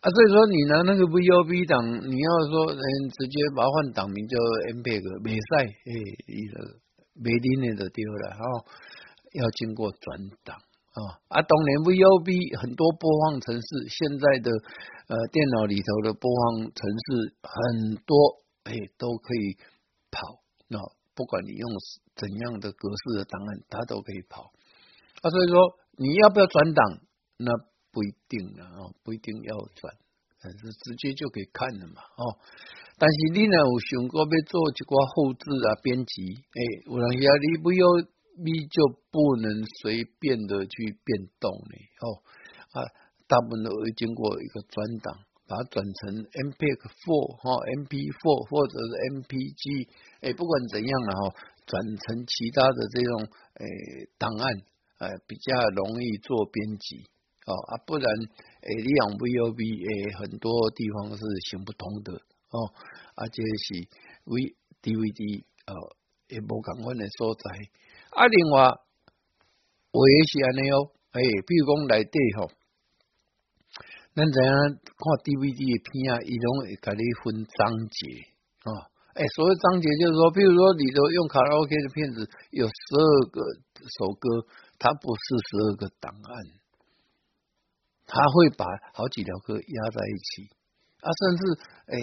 啊，所以说你拿那个 VOB 档，你要说嗯，直接把它换档名叫 MPEG，袂使，诶，伊个袂灵的就丢了，哦，要经过转档。啊啊！当年 VOB 很多播放程式，现在的呃电脑里头的播放程式很多，哎，都可以跑。那不管你用怎样的格式的档案，它都可以跑。啊，所以说你要不要转档？那不一定了啊，不一定要转，但是直接就可以看了嘛。哦，但是你呢有想过要做一个后置啊、编辑？哎，有人要你不要。你就不能随便的去变动了哦啊，大部分都会经过一个转档，把它转成 MPEG Four 哈，MP4 或者是 MPG，哎，不管怎样了哈，转成其他的这种诶档案，呃，比较容易做编辑哦啊，不然诶，你用 VOV 诶，很多地方是行不通的哦，啊，这是 V DVD 呃，也无共款的所在。啊，另外，我也是安尼哦，哎，比如讲内底吼，咱怎样看 DVD 的片啊，伊拢会甲你分章节啊，哎，所谓章节就是说，比如说你都用卡拉 OK 的片子有十二个首歌，它不是十二个档案，它会把好几条歌压在一起啊，甚至哎。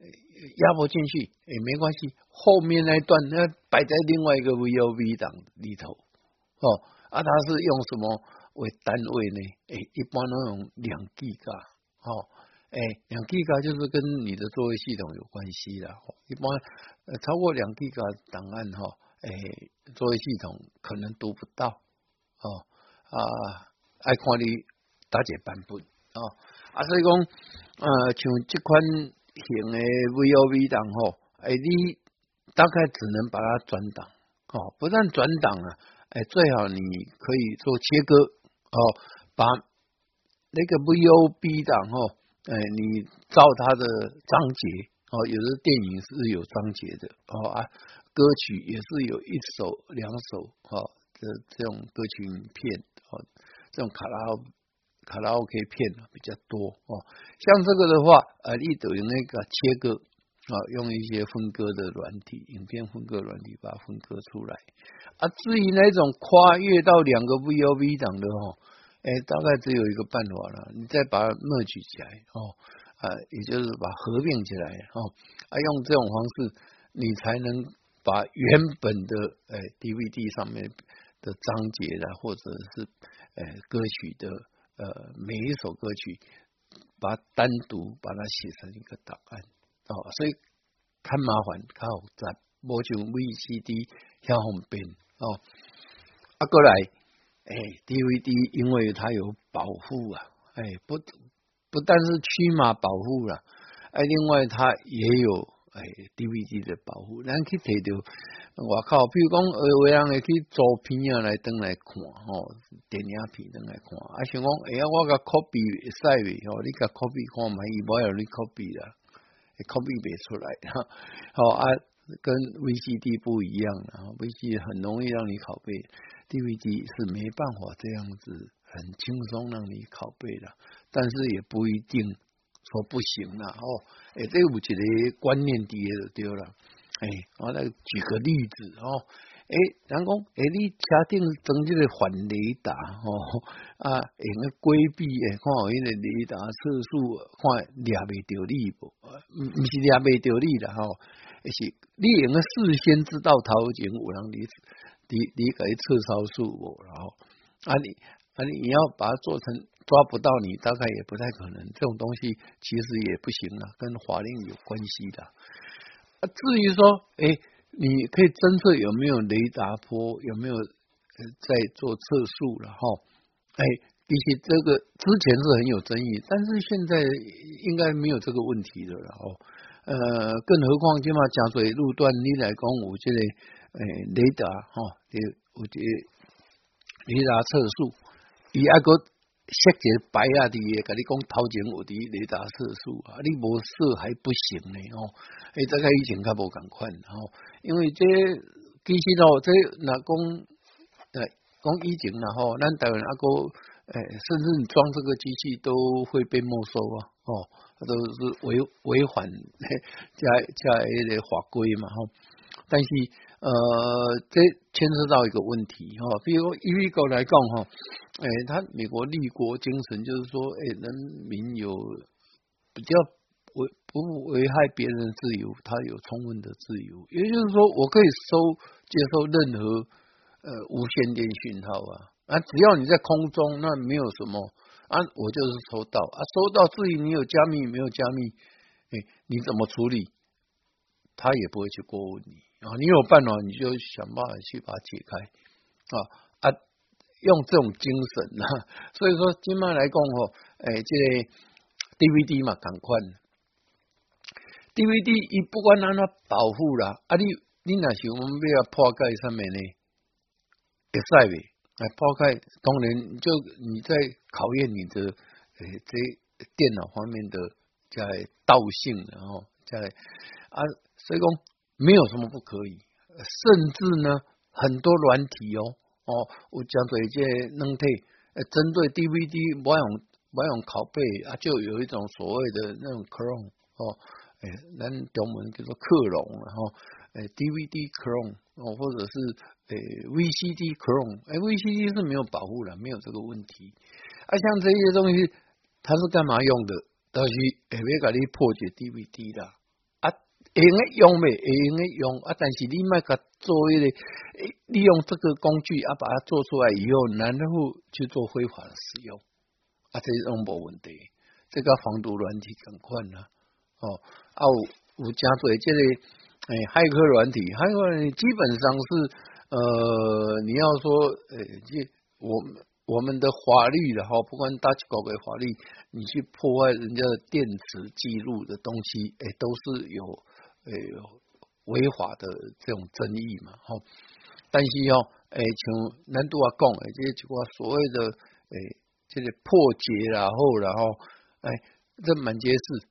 压不进去也没关系，后面那段那摆在另外一个 VOV 档里头哦啊，它是用什么为单位呢？诶，一般都用两 G 嘎哦，诶，两 G 嘎就是跟你的作业系统有关系的，一般呃超过两 G 嘎档案哈，诶，作业系统可能读不到哦啊，爱看你大姐版本哦啊，所以讲呃像这款。型的 VOV 档吼，诶，你大概只能把它转档哦，不但转档啊，哎，最好你可以做切割哦，把那个 V O B 档哦，哎，你照它的章节哦，有的电影是有章节的哦啊，歌曲也是有一首两首哦这这种歌曲影片哦，这种卡拉。卡拉 OK 片比较多哦，像这个的话，呃，你都用那个切割啊，用一些分割的软体，影片分割软体把它分割出来啊。至于那种跨越到两个 VOV 档的哦，哎，大概只有一个办法了，你再把它 merge 起来哦，啊，也就是把合并起来哦，啊，用这种方式，你才能把原本的呃 DVD 上面的章节的或者是呃歌曲的。呃，每一首歌曲，把它单独把它写成一个档案哦，所以看麻烦，看复杂，无像 VCD 遐方便哦。啊，过来，哎，DVD 因为它有保护啊，哎，不不但是驱码保护了，哎，另外它也有。哎，DVD 的保护，咱去摕到外靠，比如讲，呃，有人会去租片啊来登来看吼，电影片登来看，啊，想讲，哎呀，我甲 copy 使未吼，你甲 copy 看嘛，伊无要你 copy 啦，copy 袂出来哈，好啊，跟 VCD 不一样啊，VCD 很容易让你拷贝，DVD 是没办法这样子很轻松让你拷贝的，但是也不一定说不行啦，哦。诶，这有一个观念伫诶就丢了。哎，我来举个例子哦。诶，人讲诶，你车顶装这个反雷达哦，啊，用个规避诶，看有迄个雷达测速，看抓未着你无？毋毋是抓未着你啦吼，是你用个事先知道头前有人你你你甲伊测超速无？然后啊你啊你你要把它做成。抓不到你，大概也不太可能。这种东西其实也不行啊，跟法令有关系的。啊，至于说，哎，你可以侦测有没有雷达波，有没有在做测速了哈？哎，其实这个之前是很有争议，但是现在应该没有这个问题了哦。呃，更何况今嘛江水路段你来讲，我这个诶雷达哈，有这雷达测速，伊阿个设一个白啊的，甲你讲头前有伫雷达测速啊，你无设还不行呢哦。诶，这个以前较无共款吼，因为这其实哦，这若讲呃讲以前然后咱台湾阿个诶，甚至你装这个机器都会被没收啊哦。都是违违反加加一个法规嘛哈，但是呃，这牵涉到一个问题哈，比如一一个来讲哈，哎，他美国立国精神就是说，哎，人民有比较危不危害别人的自由，他有充分的自由，也就是说，我可以收接收任何呃无线电讯号啊，啊，只要你在空中，那没有什么。啊，我就是收到啊，收到。至于你有加密没有加密，哎，你怎么处理，他也不会去过问你啊。你有办法，你就想办法去把它解开啊啊，用这种精神啊。所以说，今麦来讲吼，哎，这个 DVD 嘛，赶快 DVD 一不管让它保护啦，啊，你你那是我们要破盖上面呢，会使未？来抛开，当然就你在考验你的诶，这电脑方面的在道性，然后在啊，所以讲没有什么不可以，甚至呢，很多软体哦哦，我讲做一些能退，呃，针对 DVD 不用不用拷贝啊，就有一种所谓的那种 Chrome 哦，诶，咱中文叫做克隆，然后诶 DVD Chrome 哦，或者是。诶，VCD Chrome，诶，VCD 是没有保护的，没有这个问题。啊，像这些东西，它是干嘛用的？都是会要给你破解 DVD 的。啊，会用的用没？会用的用啊，但是你卖个做一个，利用这个工具啊，把它做出来以后，然后去做非法的使用，啊，这种无问题。这个防毒软体更快呢。哦，啊，有有加做这个诶，骇客软体，骇客软体基本上是。呃，你要说，呃，这我们我们的法律的哈，不管大几搞个法律，你去破坏人家的电子记录的东西，哎，都是有呃违法的这种争议嘛，哈。但是哦，哎，像难度啊讲，哎，这些几个所谓的，哎，这个破解然后然后，哎，这满街是，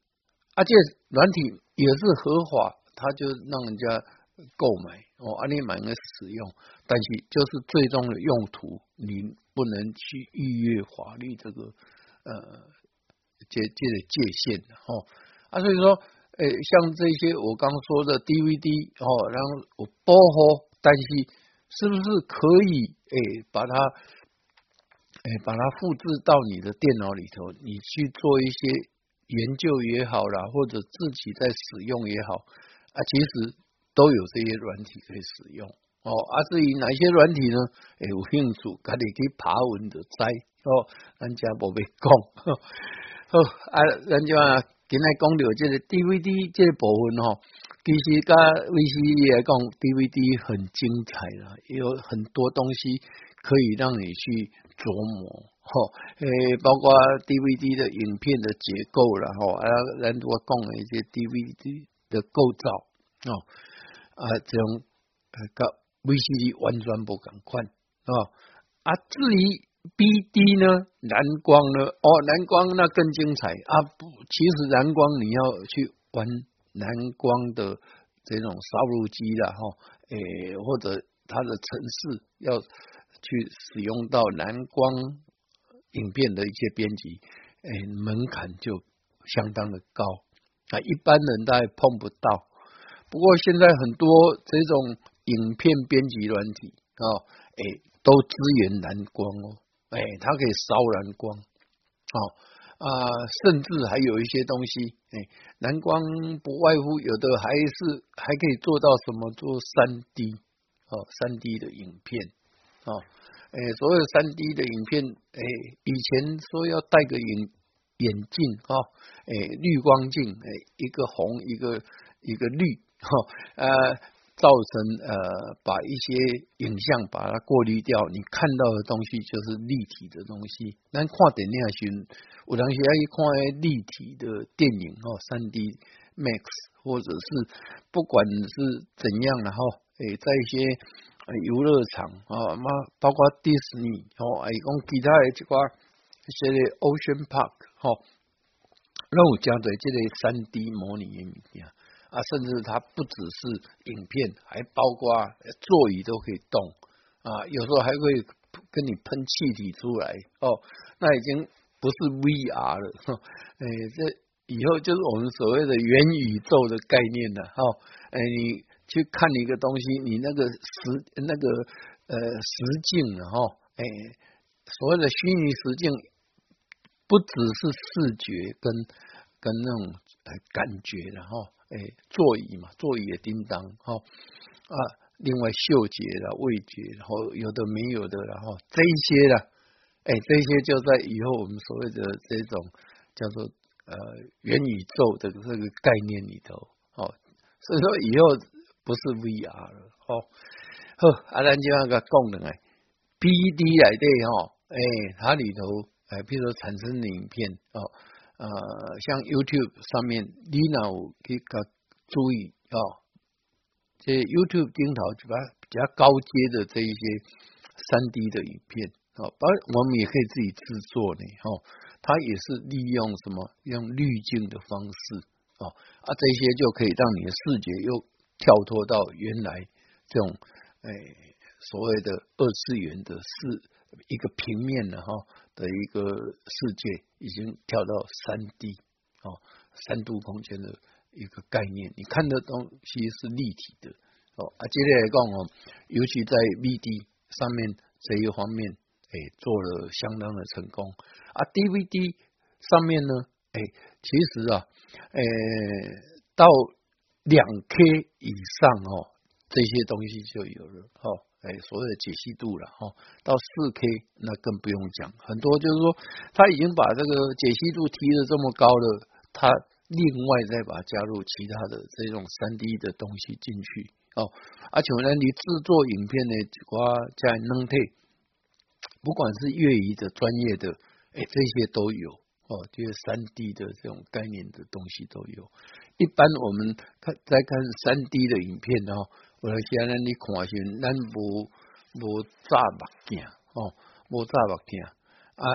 而且软体也是合法，它就让人家购买。哦，安利买个使用，但是就是最终的用途，你不能去逾越法律这个呃界界的界限的哦。啊，所以说，诶，像这些我刚说的 DVD 哦，然后我包好，但是是不是可以诶把它诶把它复制到你的电脑里头，你去做一些研究也好啦，或者自己在使用也好啊，其实。都有这些软体可以使用哦，啊，至于哪些软体呢？诶，有兴趣，家己去爬文的摘哦，人家无被讲。好 啊，人家今日讲到这个 DVD 这部分哦，其实甲 VCD 来讲，DVD 很精彩啦，有很多东西可以让你去琢磨。吼，诶，包括 DVD 的影片的结构啦，吼，啊，人多讲一些 DVD 的构造哦。啊，这种呃，个 VCD 完全不共款啊。啊，至于 BD 呢，蓝光呢，哦，蓝光那更精彩啊。不，其实蓝光你要去玩蓝光的这种烧录机了哈，诶，或者它的程式要去使用到蓝光影片的一些编辑，诶，门槛就相当的高啊，一般人大概碰不到。不过现在很多这种影片编辑软体啊，诶，都支援蓝光哦，哎，它可以烧蓝光，哦啊，甚至还有一些东西，哎，蓝光不外乎有的还是还可以做到什么做三 D 哦，三 D 的影片哦，哎，所有三 D 的影片，哎，以前说要戴个眼眼镜啊，哎，滤光镜，哎，一个红一个一个绿。哈，呃，造成呃把一些影像把它过滤掉，你看到的东西就是立体的东西。咱看电影时，有当时爱看立体的电影哦，三 D Max 或者是不管是怎样，然后诶，在一些游乐场啊，嘛包括迪士尼哦，哎，讲其他的一寡一些的 Ocean Park 哦，那有加在这个三 D 模拟的物件。啊，甚至它不只是影片，还包括座椅都可以动啊，有时候还会跟你喷气体出来哦，那已经不是 VR 了，哎，这以后就是我们所谓的元宇宙的概念了哈，哎，你去看一个东西，你那个实那个呃实境了哈，哎，所谓的虚拟实境，不只是视觉跟跟那种感觉的哈。哎，座椅嘛，座椅的叮当，哈啊，另外嗅觉啦味觉，然后有的没有的，然后这一些的，哎，这些就在以后我们所谓的这种叫做呃元宇宙的这个概念里头，哦，所以说以后不是 VR 了，哦，呵，阿兰就那个功能哎，P D 来的哈，哎，它里头哎，比如说产生的影片哦。呃，像 YouTube 上面，你那有去个注意哦，这 YouTube 镜头就把比较高阶的这一些三 D 的影片啊，当然我们也可以自己制作呢，哦，它也是利用什么用滤镜的方式哦，啊，这些就可以让你的视觉又跳脱到原来这种诶所谓的二次元的视一个平面的哈。的一个世界已经跳到三 D 哦，三度空间的一个概念，你看的东西是立体的哦。啊，接下来讲哦，尤其在 VD 上面这一方面，哎，做了相当的成功啊。DVD 上面呢，哎，其实啊，哎，到两 K 以上哦，这些东西就有了哦。哎，所谓的解析度了哈，到四 K 那更不用讲，很多就是说他已经把这个解析度提的这么高了，他另外再把加入其他的这种三 D 的东西进去哦，而且呢，你制作影片呢，瓜加能配，不管是粤语的专业的，哎，这些都有哦，这些三 D 的这种概念的东西都有。一般我们看在看三 D 的影片哦。有些咱你看是咱无无炸目镜吼，无炸目镜。啊，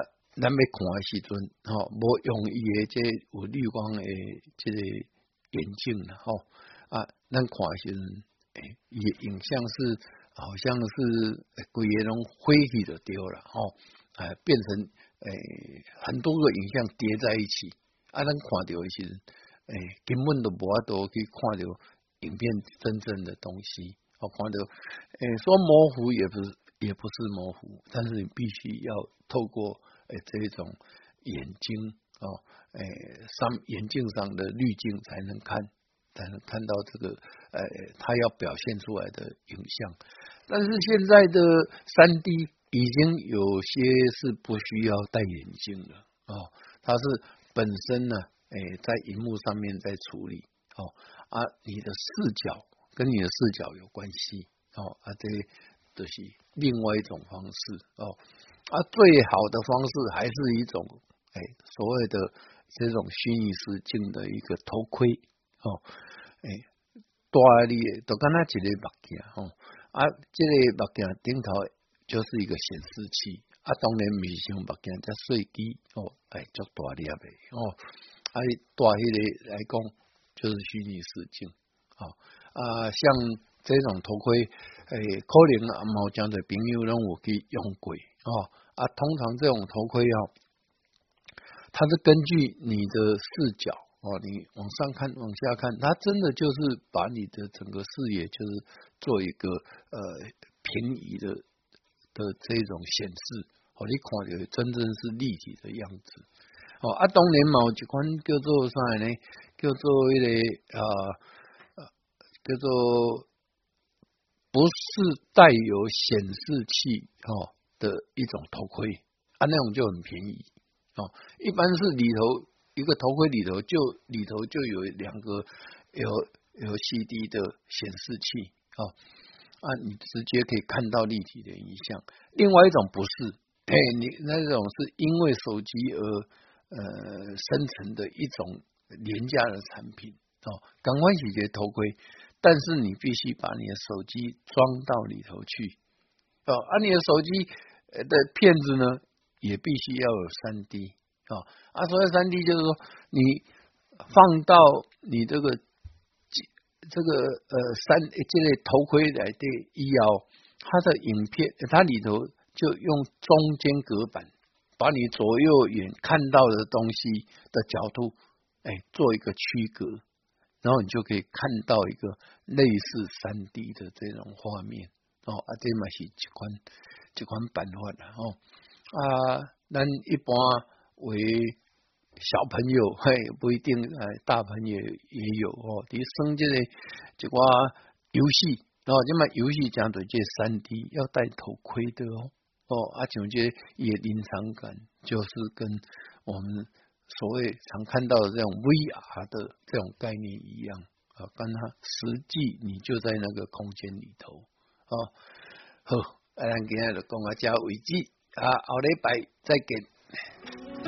咱要看的时阵吼，无用伊的这有绿光的即个眼镜啦吼。啊，咱看时阵，诶，伊影像是好像是规个拢灰去就丢了吼，哎，变成诶很多个影像叠在一起。啊，咱看到时阵，诶，根本都无法度去看到。影片真正的东西，我看到，诶，说模糊也不是，也不是模糊，但是你必须要透过诶这种眼睛哦，诶上眼镜上的滤镜才能看，才能看到这个，诶，它要表现出来的影像。但是现在的三 D 已经有些是不需要戴眼镜了哦，它是本身呢，诶，在荧幕上面在处理哦。啊，你的视角跟你的视角有关系哦，啊，这都是另外一种方式哦，啊，最好的方式还是一种哎，所谓的这种虚拟实境的一个头盔哦，哎，大的都跟他一个目镜哦，啊，这个目镜顶头就是一个显示器，啊，当然是像目镜加碎机哦，哎，足大粒的哦，啊，大迄个来讲。就是虚拟实境，啊啊，像这种头盔，诶，可能啊，某讲的朋友让我去用过，啊啊，通常这种头盔啊，它是根据你的视角，哦，你往上看，往下看，它真的就是把你的整个视野，就是做一个呃平移的的这种显示，哦，你看的真正是立体的样子，哦啊，当然嘛，一款叫做啥呢？叫做一个呃，叫做不是带有显示器哦的一种头盔，啊那种就很便宜哦，一般是里头一个头盔里头就里头就有两个有有 CD 的显示器哦。啊，你直接可以看到立体的影像。另外一种不是，哎，你那种是因为手机而呃生成的一种廉价的产品哦，赶快解决头盔，但是你必须把你的手机装到里头去哦，而你的手机的片子呢，也必须要有三 D 哦，啊，所谓三 D 就是说你放到你这个。这个呃三这类头盔来的医药，它的影片它里头就用中间隔板，把你左右眼看到的东西的角度，哎，做一个区隔，然后你就可以看到一个类似三 D 的这种画面哦，啊，这嘛是一款一款办法啦哦啊，咱一般为。小朋友嘿不一定哎，大朋友也有哦。你生这个这个游戏哦，这么游戏讲的这三 D 要戴头盔的哦哦，而且这也临场感就是跟我们所谓常看到的这种 VR 的这种概念一样啊，跟它实际你就在那个空间里头啊。好，咱今天就讲到这为止啊，后礼拜再见。